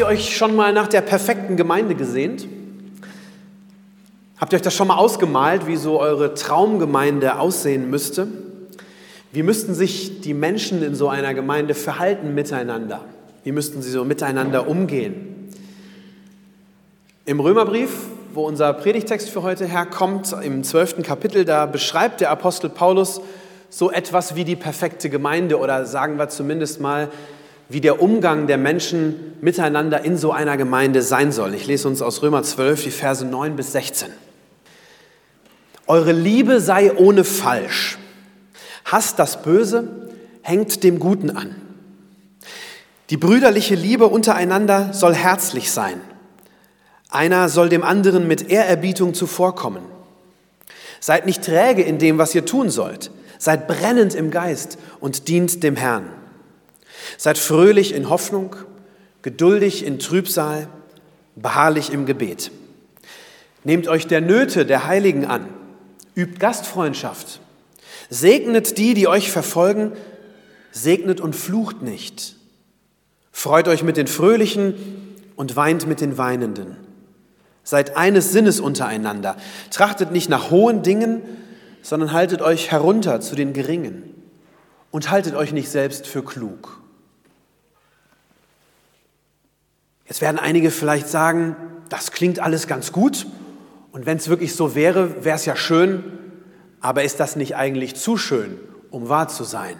Ihr euch schon mal nach der perfekten Gemeinde gesehnt? Habt ihr euch das schon mal ausgemalt, wie so eure Traumgemeinde aussehen müsste? Wie müssten sich die Menschen in so einer Gemeinde verhalten miteinander? Wie müssten sie so miteinander umgehen? Im Römerbrief, wo unser Predigtext für heute herkommt, im zwölften Kapitel, da beschreibt der Apostel Paulus so etwas wie die perfekte Gemeinde oder sagen wir zumindest mal wie der Umgang der Menschen miteinander in so einer Gemeinde sein soll. Ich lese uns aus Römer 12 die Verse 9 bis 16. Eure Liebe sei ohne Falsch. Hasst das Böse, hängt dem Guten an. Die brüderliche Liebe untereinander soll herzlich sein. Einer soll dem anderen mit Ehrerbietung zuvorkommen. Seid nicht träge in dem, was ihr tun sollt. Seid brennend im Geist und dient dem Herrn. Seid fröhlich in Hoffnung, geduldig in Trübsal, beharrlich im Gebet. Nehmt euch der Nöte der Heiligen an, übt Gastfreundschaft, segnet die, die euch verfolgen, segnet und flucht nicht. Freut euch mit den Fröhlichen und weint mit den Weinenden. Seid eines Sinnes untereinander. Trachtet nicht nach hohen Dingen, sondern haltet euch herunter zu den Geringen. Und haltet euch nicht selbst für klug. Jetzt werden einige vielleicht sagen, das klingt alles ganz gut. Und wenn es wirklich so wäre, wäre es ja schön, aber ist das nicht eigentlich zu schön, um wahr zu sein?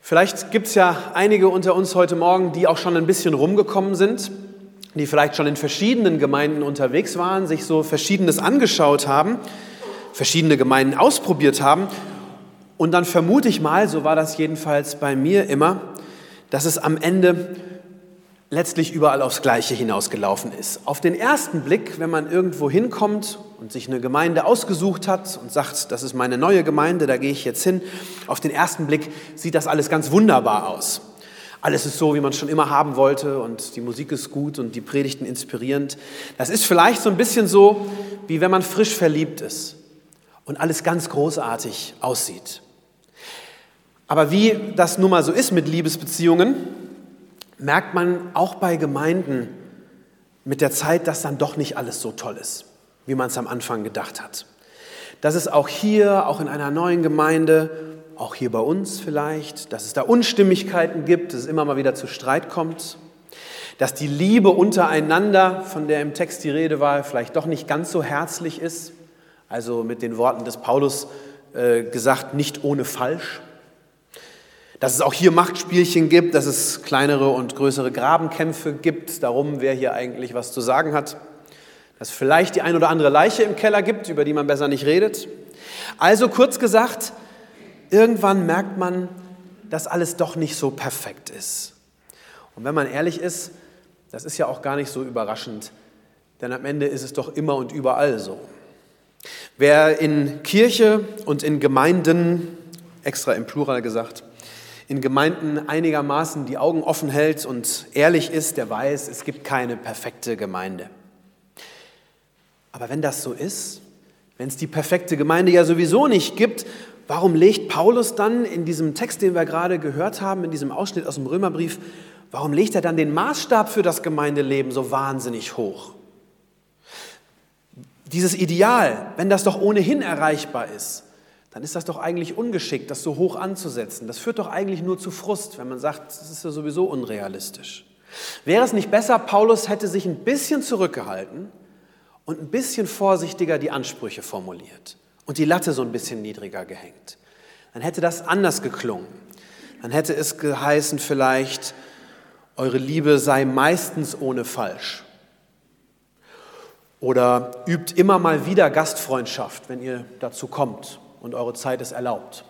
Vielleicht gibt es ja einige unter uns heute Morgen, die auch schon ein bisschen rumgekommen sind, die vielleicht schon in verschiedenen Gemeinden unterwegs waren, sich so Verschiedenes angeschaut haben, verschiedene Gemeinden ausprobiert haben. Und dann vermute ich mal, so war das jedenfalls bei mir immer, dass es am Ende letztlich überall aufs Gleiche hinausgelaufen ist. Auf den ersten Blick, wenn man irgendwo hinkommt und sich eine Gemeinde ausgesucht hat und sagt, das ist meine neue Gemeinde, da gehe ich jetzt hin, auf den ersten Blick sieht das alles ganz wunderbar aus. Alles ist so, wie man es schon immer haben wollte und die Musik ist gut und die Predigten inspirierend. Das ist vielleicht so ein bisschen so, wie wenn man frisch verliebt ist und alles ganz großartig aussieht. Aber wie das nun mal so ist mit Liebesbeziehungen, merkt man auch bei Gemeinden mit der Zeit, dass dann doch nicht alles so toll ist, wie man es am Anfang gedacht hat. Dass es auch hier, auch in einer neuen Gemeinde, auch hier bei uns vielleicht, dass es da Unstimmigkeiten gibt, dass es immer mal wieder zu Streit kommt, dass die Liebe untereinander, von der im Text die Rede war, vielleicht doch nicht ganz so herzlich ist. Also mit den Worten des Paulus äh, gesagt, nicht ohne falsch. Dass es auch hier Machtspielchen gibt, dass es kleinere und größere Grabenkämpfe gibt, darum, wer hier eigentlich was zu sagen hat. Dass vielleicht die ein oder andere Leiche im Keller gibt, über die man besser nicht redet. Also kurz gesagt, irgendwann merkt man, dass alles doch nicht so perfekt ist. Und wenn man ehrlich ist, das ist ja auch gar nicht so überraschend, denn am Ende ist es doch immer und überall so. Wer in Kirche und in Gemeinden, extra im Plural gesagt, in Gemeinden einigermaßen die Augen offen hält und ehrlich ist, der weiß, es gibt keine perfekte Gemeinde. Aber wenn das so ist, wenn es die perfekte Gemeinde ja sowieso nicht gibt, warum legt Paulus dann in diesem Text, den wir gerade gehört haben, in diesem Ausschnitt aus dem Römerbrief, warum legt er dann den Maßstab für das Gemeindeleben so wahnsinnig hoch? Dieses Ideal, wenn das doch ohnehin erreichbar ist, dann ist das doch eigentlich ungeschickt, das so hoch anzusetzen. Das führt doch eigentlich nur zu Frust, wenn man sagt, das ist ja sowieso unrealistisch. Wäre es nicht besser, Paulus hätte sich ein bisschen zurückgehalten und ein bisschen vorsichtiger die Ansprüche formuliert und die Latte so ein bisschen niedriger gehängt? Dann hätte das anders geklungen. Dann hätte es geheißen vielleicht, eure Liebe sei meistens ohne falsch. Oder übt immer mal wieder Gastfreundschaft, wenn ihr dazu kommt und eure Zeit ist erlaubt.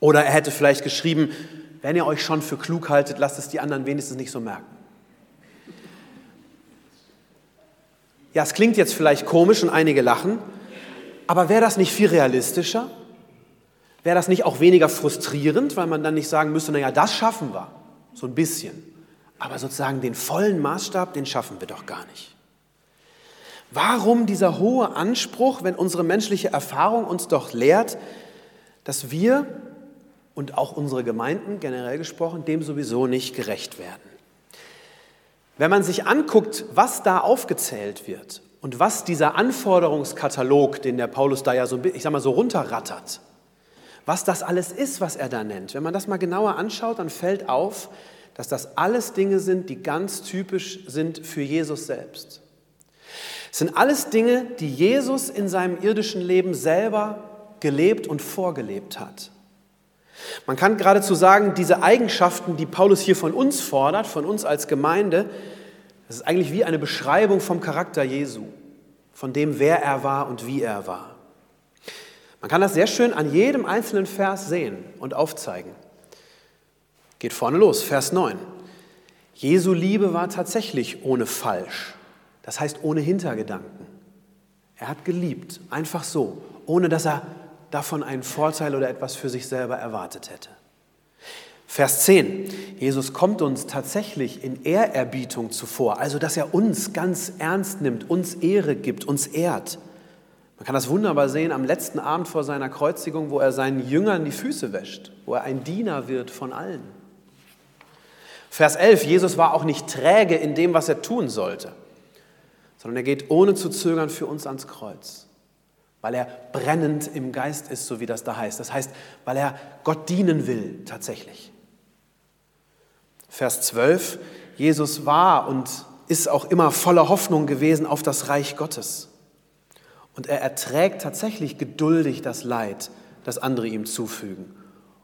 Oder er hätte vielleicht geschrieben, wenn ihr euch schon für klug haltet, lasst es die anderen wenigstens nicht so merken. Ja, es klingt jetzt vielleicht komisch und einige lachen, aber wäre das nicht viel realistischer? Wäre das nicht auch weniger frustrierend, weil man dann nicht sagen müsste, naja, das schaffen wir, so ein bisschen. Aber sozusagen den vollen Maßstab, den schaffen wir doch gar nicht. Warum dieser hohe Anspruch, wenn unsere menschliche Erfahrung uns doch lehrt, dass wir und auch unsere Gemeinden generell gesprochen dem sowieso nicht gerecht werden? Wenn man sich anguckt, was da aufgezählt wird und was dieser Anforderungskatalog, den der Paulus da ja so, ich sag mal, so runterrattert, was das alles ist, was er da nennt, wenn man das mal genauer anschaut, dann fällt auf, dass das alles Dinge sind, die ganz typisch sind für Jesus selbst. Es sind alles Dinge, die Jesus in seinem irdischen Leben selber gelebt und vorgelebt hat. Man kann geradezu sagen, diese Eigenschaften, die Paulus hier von uns fordert, von uns als Gemeinde, das ist eigentlich wie eine Beschreibung vom Charakter Jesu, von dem, wer er war und wie er war. Man kann das sehr schön an jedem einzelnen Vers sehen und aufzeigen. Geht vorne los, Vers 9. Jesu Liebe war tatsächlich ohne Falsch. Das heißt ohne Hintergedanken. Er hat geliebt, einfach so, ohne dass er davon einen Vorteil oder etwas für sich selber erwartet hätte. Vers 10. Jesus kommt uns tatsächlich in Ehrerbietung zuvor, also dass er uns ganz ernst nimmt, uns Ehre gibt, uns ehrt. Man kann das wunderbar sehen am letzten Abend vor seiner Kreuzigung, wo er seinen Jüngern die Füße wäscht, wo er ein Diener wird von allen. Vers 11. Jesus war auch nicht träge in dem, was er tun sollte sondern er geht ohne zu zögern für uns ans Kreuz, weil er brennend im Geist ist, so wie das da heißt. Das heißt, weil er Gott dienen will tatsächlich. Vers 12, Jesus war und ist auch immer voller Hoffnung gewesen auf das Reich Gottes. Und er erträgt tatsächlich geduldig das Leid, das andere ihm zufügen.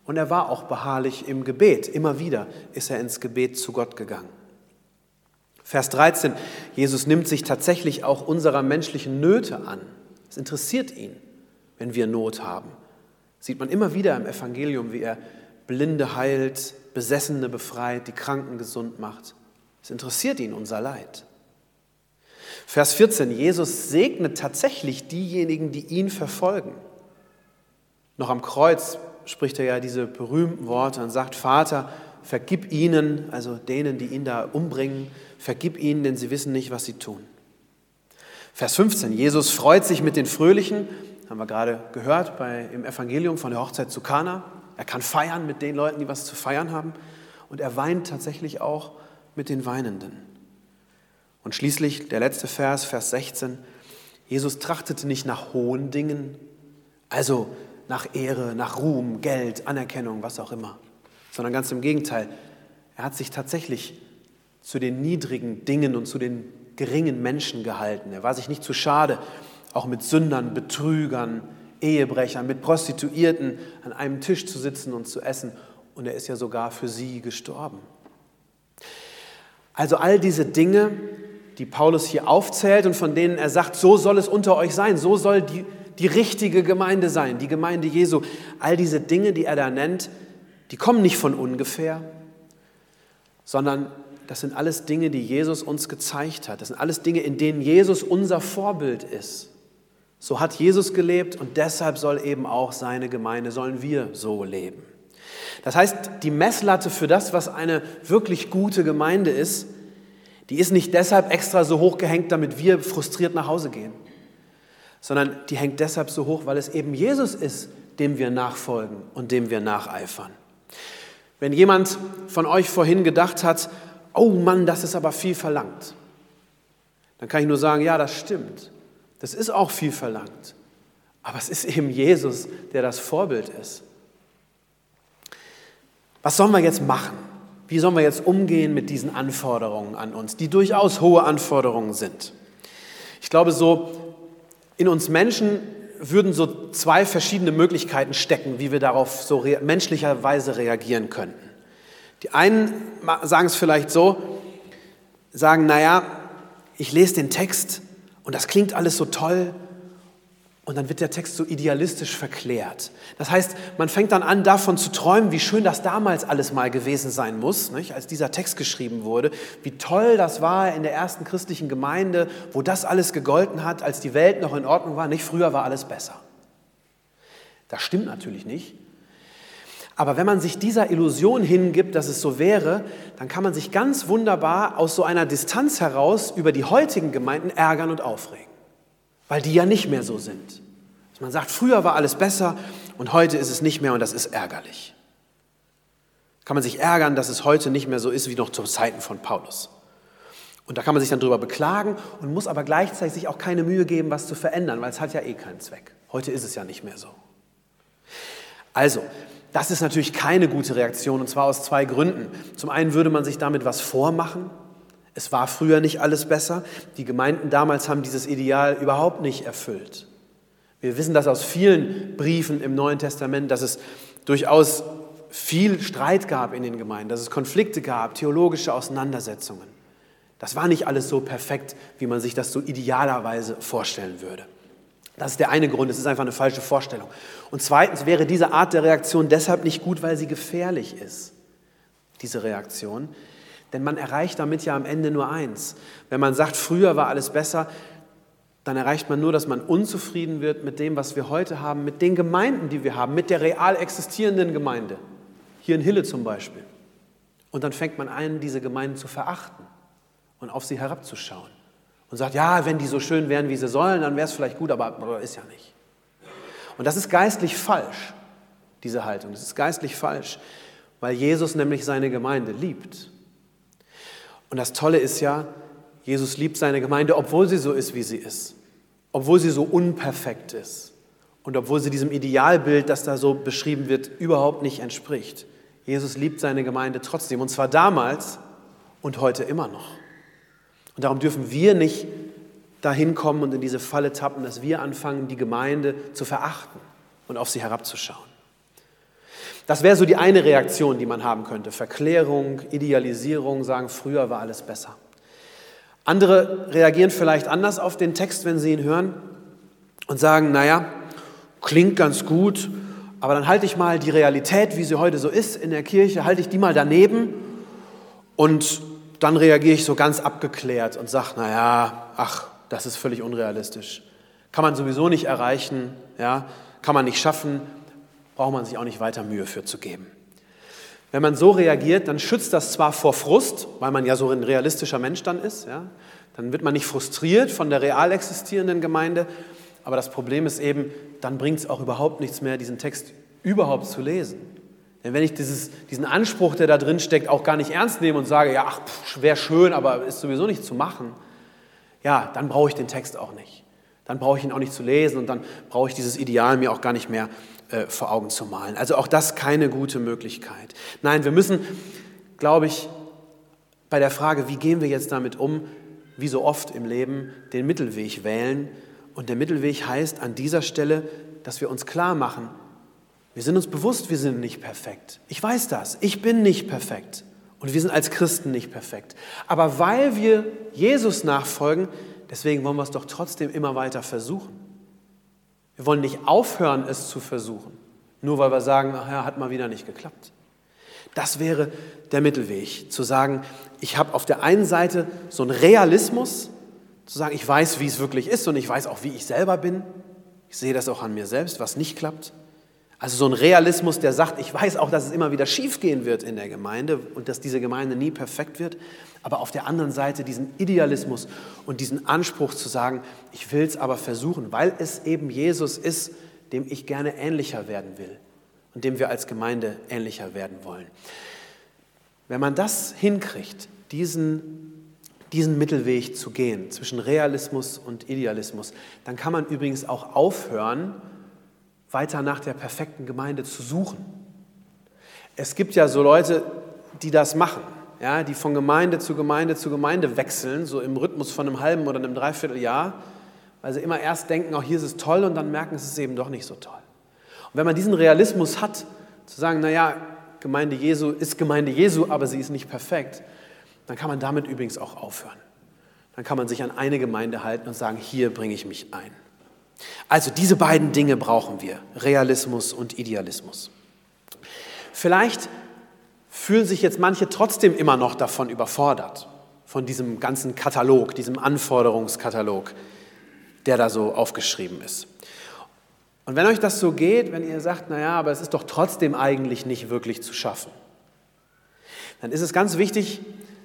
Und er war auch beharrlich im Gebet. Immer wieder ist er ins Gebet zu Gott gegangen. Vers 13, Jesus nimmt sich tatsächlich auch unserer menschlichen Nöte an. Es interessiert ihn, wenn wir Not haben. Sieht man immer wieder im Evangelium, wie er Blinde heilt, Besessene befreit, die Kranken gesund macht. Es interessiert ihn unser Leid. Vers 14, Jesus segnet tatsächlich diejenigen, die ihn verfolgen. Noch am Kreuz spricht er ja diese berühmten Worte und sagt, Vater, vergib ihnen, also denen, die ihn da umbringen, vergib ihnen, denn sie wissen nicht, was sie tun. Vers 15, Jesus freut sich mit den Fröhlichen, haben wir gerade gehört bei, im Evangelium von der Hochzeit zu Kana. Er kann feiern mit den Leuten, die was zu feiern haben. Und er weint tatsächlich auch mit den Weinenden. Und schließlich der letzte Vers, Vers 16. Jesus trachtete nicht nach hohen Dingen, also nach Ehre, nach Ruhm, Geld, Anerkennung, was auch immer, sondern ganz im Gegenteil. Er hat sich tatsächlich zu den niedrigen Dingen und zu den geringen Menschen gehalten. Er war sich nicht zu schade, auch mit Sündern, Betrügern, Ehebrechern, mit Prostituierten an einem Tisch zu sitzen und zu essen. Und er ist ja sogar für sie gestorben. Also all diese Dinge, die Paulus hier aufzählt und von denen er sagt, so soll es unter euch sein, so soll die, die richtige Gemeinde sein, die Gemeinde Jesu. All diese Dinge, die er da nennt, die kommen nicht von ungefähr, sondern das sind alles Dinge, die Jesus uns gezeigt hat. Das sind alles Dinge, in denen Jesus unser Vorbild ist. So hat Jesus gelebt und deshalb soll eben auch seine Gemeinde, sollen wir so leben. Das heißt, die Messlatte für das, was eine wirklich gute Gemeinde ist, die ist nicht deshalb extra so hoch gehängt, damit wir frustriert nach Hause gehen, sondern die hängt deshalb so hoch, weil es eben Jesus ist, dem wir nachfolgen und dem wir nacheifern. Wenn jemand von euch vorhin gedacht hat, oh Mann, das ist aber viel verlangt. Dann kann ich nur sagen, ja, das stimmt. Das ist auch viel verlangt. Aber es ist eben Jesus, der das Vorbild ist. Was sollen wir jetzt machen? Wie sollen wir jetzt umgehen mit diesen Anforderungen an uns, die durchaus hohe Anforderungen sind? Ich glaube, so in uns Menschen würden so zwei verschiedene Möglichkeiten stecken, wie wir darauf so menschlicherweise reagieren könnten. Die einen sagen es vielleicht so, sagen, naja, ich lese den Text und das klingt alles so toll Und dann wird der Text so idealistisch verklärt. Das heißt, man fängt dann an, davon zu träumen, wie schön das damals alles mal gewesen sein muss, nicht? als dieser Text geschrieben wurde, wie toll das war in der ersten christlichen Gemeinde, wo das alles gegolten hat, als die Welt noch in Ordnung war. Nicht früher war alles besser. Das stimmt natürlich nicht. Aber wenn man sich dieser Illusion hingibt, dass es so wäre, dann kann man sich ganz wunderbar aus so einer Distanz heraus über die heutigen Gemeinden ärgern und aufregen weil die ja nicht mehr so sind. Man sagt, früher war alles besser und heute ist es nicht mehr und das ist ärgerlich. Kann man sich ärgern, dass es heute nicht mehr so ist wie noch zu Zeiten von Paulus. Und da kann man sich dann darüber beklagen und muss aber gleichzeitig sich auch keine Mühe geben, was zu verändern, weil es hat ja eh keinen Zweck. Heute ist es ja nicht mehr so. Also, das ist natürlich keine gute Reaktion und zwar aus zwei Gründen. Zum einen würde man sich damit was vormachen, es war früher nicht alles besser. Die Gemeinden damals haben dieses Ideal überhaupt nicht erfüllt. Wir wissen das aus vielen Briefen im Neuen Testament, dass es durchaus viel Streit gab in den Gemeinden, dass es Konflikte gab, theologische Auseinandersetzungen. Das war nicht alles so perfekt, wie man sich das so idealerweise vorstellen würde. Das ist der eine Grund, es ist einfach eine falsche Vorstellung. Und zweitens wäre diese Art der Reaktion deshalb nicht gut, weil sie gefährlich ist, diese Reaktion. Denn man erreicht damit ja am Ende nur eins. Wenn man sagt, früher war alles besser, dann erreicht man nur, dass man unzufrieden wird mit dem, was wir heute haben, mit den Gemeinden, die wir haben, mit der real existierenden Gemeinde. Hier in Hille zum Beispiel. Und dann fängt man an, diese Gemeinden zu verachten und auf sie herabzuschauen. Und sagt, ja, wenn die so schön wären, wie sie sollen, dann wäre es vielleicht gut, aber ist ja nicht. Und das ist geistlich falsch, diese Haltung. Das ist geistlich falsch, weil Jesus nämlich seine Gemeinde liebt. Und das Tolle ist ja, Jesus liebt seine Gemeinde, obwohl sie so ist, wie sie ist, obwohl sie so unperfekt ist und obwohl sie diesem Idealbild, das da so beschrieben wird, überhaupt nicht entspricht. Jesus liebt seine Gemeinde trotzdem, und zwar damals und heute immer noch. Und darum dürfen wir nicht dahin kommen und in diese Falle tappen, dass wir anfangen, die Gemeinde zu verachten und auf sie herabzuschauen. Das wäre so die eine Reaktion, die man haben könnte. Verklärung, Idealisierung, sagen, früher war alles besser. Andere reagieren vielleicht anders auf den Text, wenn sie ihn hören und sagen, naja, klingt ganz gut, aber dann halte ich mal die Realität, wie sie heute so ist in der Kirche, halte ich die mal daneben und dann reagiere ich so ganz abgeklärt und sage, naja, ach, das ist völlig unrealistisch. Kann man sowieso nicht erreichen, ja, kann man nicht schaffen, braucht man sich auch nicht weiter Mühe für zu geben. Wenn man so reagiert, dann schützt das zwar vor Frust, weil man ja so ein realistischer Mensch dann ist, ja? dann wird man nicht frustriert von der real existierenden Gemeinde, aber das Problem ist eben, dann bringt es auch überhaupt nichts mehr, diesen Text überhaupt zu lesen. Denn wenn ich dieses, diesen Anspruch, der da drin steckt, auch gar nicht ernst nehme und sage, ja, wäre schön, aber ist sowieso nicht zu machen, ja, dann brauche ich den Text auch nicht. Dann brauche ich ihn auch nicht zu lesen und dann brauche ich dieses Ideal mir auch gar nicht mehr äh, vor Augen zu malen. Also auch das keine gute Möglichkeit. Nein, wir müssen, glaube ich, bei der Frage, wie gehen wir jetzt damit um, wie so oft im Leben, den Mittelweg wählen. Und der Mittelweg heißt an dieser Stelle, dass wir uns klar machen, wir sind uns bewusst, wir sind nicht perfekt. Ich weiß das, ich bin nicht perfekt. Und wir sind als Christen nicht perfekt. Aber weil wir Jesus nachfolgen, deswegen wollen wir es doch trotzdem immer weiter versuchen. Wir wollen nicht aufhören, es zu versuchen, nur weil wir sagen, ach ja, hat mal wieder nicht geklappt. Das wäre der Mittelweg, zu sagen, ich habe auf der einen Seite so einen Realismus, zu sagen, ich weiß, wie es wirklich ist und ich weiß auch, wie ich selber bin. Ich sehe das auch an mir selbst, was nicht klappt. Also so ein Realismus, der sagt, ich weiß auch, dass es immer wieder schiefgehen wird in der Gemeinde und dass diese Gemeinde nie perfekt wird, aber auf der anderen Seite diesen Idealismus und diesen Anspruch zu sagen, ich will es aber versuchen, weil es eben Jesus ist, dem ich gerne ähnlicher werden will und dem wir als Gemeinde ähnlicher werden wollen. Wenn man das hinkriegt, diesen, diesen Mittelweg zu gehen zwischen Realismus und Idealismus, dann kann man übrigens auch aufhören, weiter nach der perfekten Gemeinde zu suchen. Es gibt ja so Leute, die das machen ja, die von Gemeinde zu Gemeinde zu Gemeinde wechseln, so im Rhythmus von einem halben oder einem Dreivierteljahr, weil sie immer erst denken, auch hier ist es toll und dann merken, es ist eben doch nicht so toll. Und wenn man diesen Realismus hat, zu sagen, naja, Gemeinde Jesu ist Gemeinde Jesu, aber sie ist nicht perfekt, dann kann man damit übrigens auch aufhören. Dann kann man sich an eine Gemeinde halten und sagen, hier bringe ich mich ein. Also diese beiden Dinge brauchen wir, Realismus und Idealismus. Vielleicht fühlen sich jetzt manche trotzdem immer noch davon überfordert, von diesem ganzen Katalog, diesem Anforderungskatalog, der da so aufgeschrieben ist. Und wenn euch das so geht, wenn ihr sagt, naja, aber es ist doch trotzdem eigentlich nicht wirklich zu schaffen, dann ist es ganz wichtig,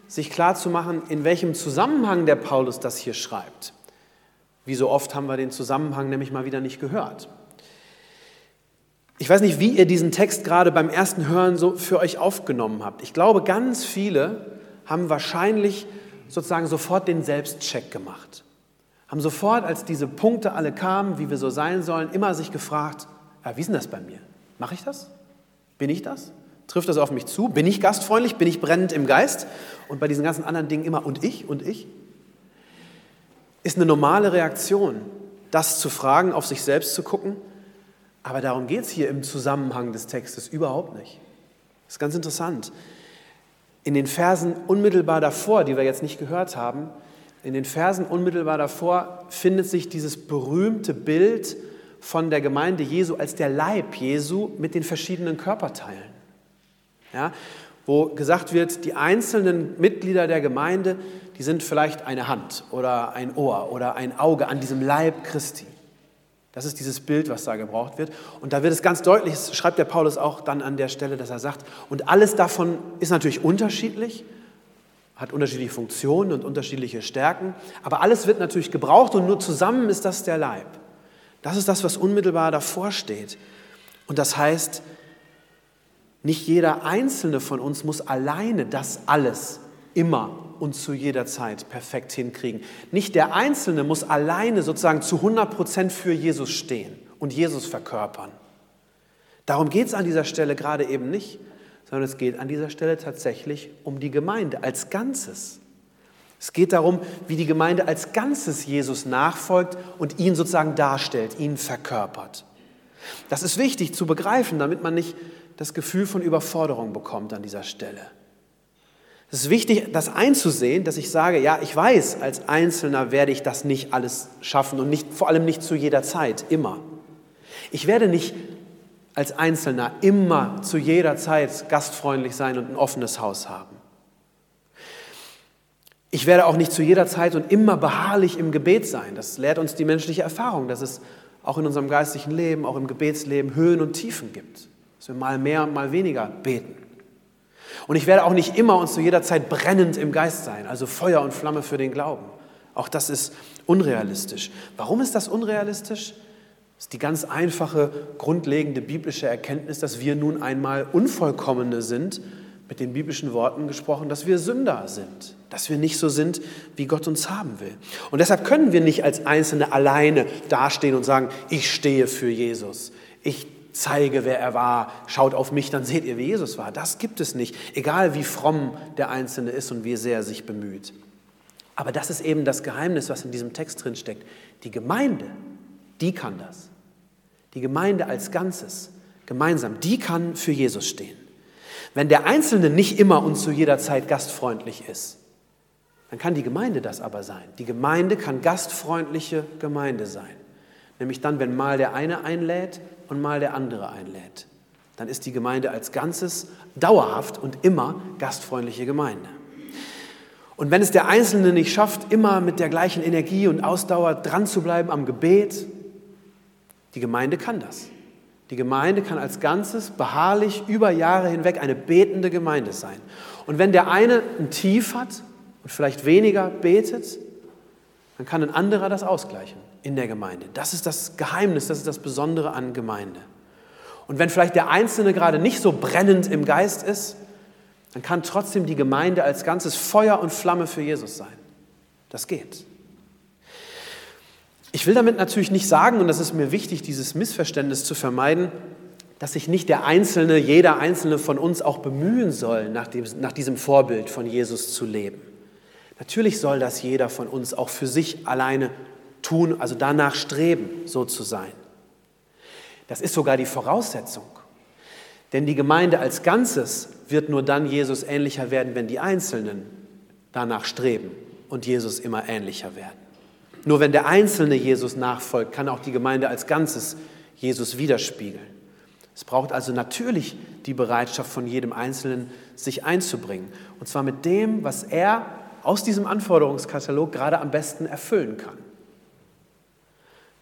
sich klarzumachen, in welchem Zusammenhang der Paulus das hier schreibt. Wie so oft haben wir den Zusammenhang nämlich mal wieder nicht gehört. Ich weiß nicht, wie ihr diesen Text gerade beim ersten Hören so für euch aufgenommen habt. Ich glaube, ganz viele haben wahrscheinlich sozusagen sofort den Selbstcheck gemacht. Haben sofort, als diese Punkte alle kamen, wie wir so sein sollen, immer sich gefragt, ja, wie ist denn das bei mir? Mache ich das? Bin ich das? Trifft das auf mich zu? Bin ich gastfreundlich? Bin ich brennend im Geist? Und bei diesen ganzen anderen Dingen immer und ich und ich? Ist eine normale Reaktion, das zu fragen, auf sich selbst zu gucken. Aber darum geht es hier im Zusammenhang des Textes überhaupt nicht. Das ist ganz interessant. In den Versen unmittelbar davor, die wir jetzt nicht gehört haben, in den Versen unmittelbar davor findet sich dieses berühmte Bild von der Gemeinde Jesu als der Leib Jesu mit den verschiedenen Körperteilen ja, wo gesagt wird, die einzelnen Mitglieder der Gemeinde, die sind vielleicht eine Hand oder ein Ohr oder ein Auge an diesem Leib Christi. Das ist dieses Bild, was da gebraucht wird. Und da wird es ganz deutlich, das schreibt der Paulus auch dann an der Stelle, dass er sagt, und alles davon ist natürlich unterschiedlich, hat unterschiedliche Funktionen und unterschiedliche Stärken, aber alles wird natürlich gebraucht und nur zusammen ist das der Leib. Das ist das, was unmittelbar davor steht. Und das heißt, nicht jeder einzelne von uns muss alleine das alles immer und zu jeder Zeit perfekt hinkriegen. Nicht der Einzelne muss alleine sozusagen zu 100 Prozent für Jesus stehen und Jesus verkörpern. Darum geht es an dieser Stelle gerade eben nicht, sondern es geht an dieser Stelle tatsächlich um die Gemeinde als Ganzes. Es geht darum, wie die Gemeinde als Ganzes Jesus nachfolgt und ihn sozusagen darstellt, ihn verkörpert. Das ist wichtig zu begreifen, damit man nicht das Gefühl von Überforderung bekommt an dieser Stelle. Es ist wichtig, das einzusehen, dass ich sage, ja, ich weiß, als Einzelner werde ich das nicht alles schaffen und nicht, vor allem nicht zu jeder Zeit, immer. Ich werde nicht als Einzelner immer zu jeder Zeit gastfreundlich sein und ein offenes Haus haben. Ich werde auch nicht zu jeder Zeit und immer beharrlich im Gebet sein. Das lehrt uns die menschliche Erfahrung, dass es auch in unserem geistlichen Leben, auch im Gebetsleben Höhen und Tiefen gibt dass wir mal mehr und mal weniger beten. Und ich werde auch nicht immer und zu jeder Zeit brennend im Geist sein, also Feuer und Flamme für den Glauben. Auch das ist unrealistisch. Warum ist das unrealistisch? Das ist die ganz einfache, grundlegende biblische Erkenntnis, dass wir nun einmal Unvollkommene sind, mit den biblischen Worten gesprochen, dass wir Sünder sind, dass wir nicht so sind, wie Gott uns haben will. Und deshalb können wir nicht als Einzelne alleine dastehen und sagen, ich stehe für Jesus. Ich zeige, wer er war, schaut auf mich, dann seht ihr, wie Jesus war. Das gibt es nicht, egal wie fromm der Einzelne ist und wie sehr er sich bemüht. Aber das ist eben das Geheimnis, was in diesem Text drin steckt. Die Gemeinde, die kann das. Die Gemeinde als Ganzes, gemeinsam, die kann für Jesus stehen. Wenn der Einzelne nicht immer und zu jeder Zeit gastfreundlich ist, dann kann die Gemeinde das aber sein. Die Gemeinde kann gastfreundliche Gemeinde sein. Nämlich dann, wenn mal der eine einlädt und mal der andere einlädt. Dann ist die Gemeinde als Ganzes dauerhaft und immer gastfreundliche Gemeinde. Und wenn es der Einzelne nicht schafft, immer mit der gleichen Energie und Ausdauer dran zu bleiben am Gebet, die Gemeinde kann das. Die Gemeinde kann als Ganzes beharrlich über Jahre hinweg eine betende Gemeinde sein. Und wenn der eine ein Tief hat und vielleicht weniger betet, dann kann ein anderer das ausgleichen in der Gemeinde. Das ist das Geheimnis, das ist das Besondere an Gemeinde. Und wenn vielleicht der Einzelne gerade nicht so brennend im Geist ist, dann kann trotzdem die Gemeinde als Ganzes Feuer und Flamme für Jesus sein. Das geht. Ich will damit natürlich nicht sagen, und das ist mir wichtig, dieses Missverständnis zu vermeiden, dass sich nicht der Einzelne, jeder Einzelne von uns auch bemühen soll, nach, dem, nach diesem Vorbild von Jesus zu leben. Natürlich soll das jeder von uns auch für sich alleine tun, also danach streben, so zu sein. Das ist sogar die Voraussetzung. Denn die Gemeinde als Ganzes wird nur dann Jesus ähnlicher werden, wenn die Einzelnen danach streben und Jesus immer ähnlicher werden. Nur wenn der Einzelne Jesus nachfolgt, kann auch die Gemeinde als Ganzes Jesus widerspiegeln. Es braucht also natürlich die Bereitschaft von jedem Einzelnen, sich einzubringen. Und zwar mit dem, was er aus diesem Anforderungskatalog gerade am besten erfüllen kann.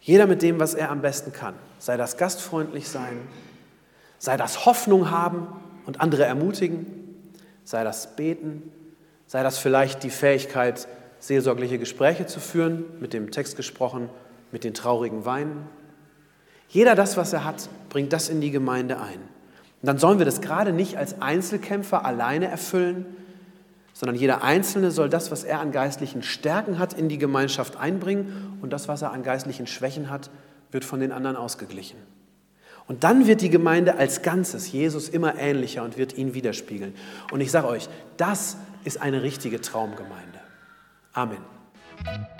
Jeder mit dem, was er am besten kann. Sei das gastfreundlich sein, sei das Hoffnung haben und andere ermutigen, sei das beten, sei das vielleicht die Fähigkeit, seelsorgliche Gespräche zu führen, mit dem Text gesprochen, mit den traurigen Weinen. Jeder das, was er hat, bringt das in die Gemeinde ein. Und dann sollen wir das gerade nicht als Einzelkämpfer alleine erfüllen, sondern jeder Einzelne soll das, was er an geistlichen Stärken hat, in die Gemeinschaft einbringen und das, was er an geistlichen Schwächen hat, wird von den anderen ausgeglichen. Und dann wird die Gemeinde als Ganzes Jesus immer ähnlicher und wird ihn widerspiegeln. Und ich sage euch, das ist eine richtige Traumgemeinde. Amen.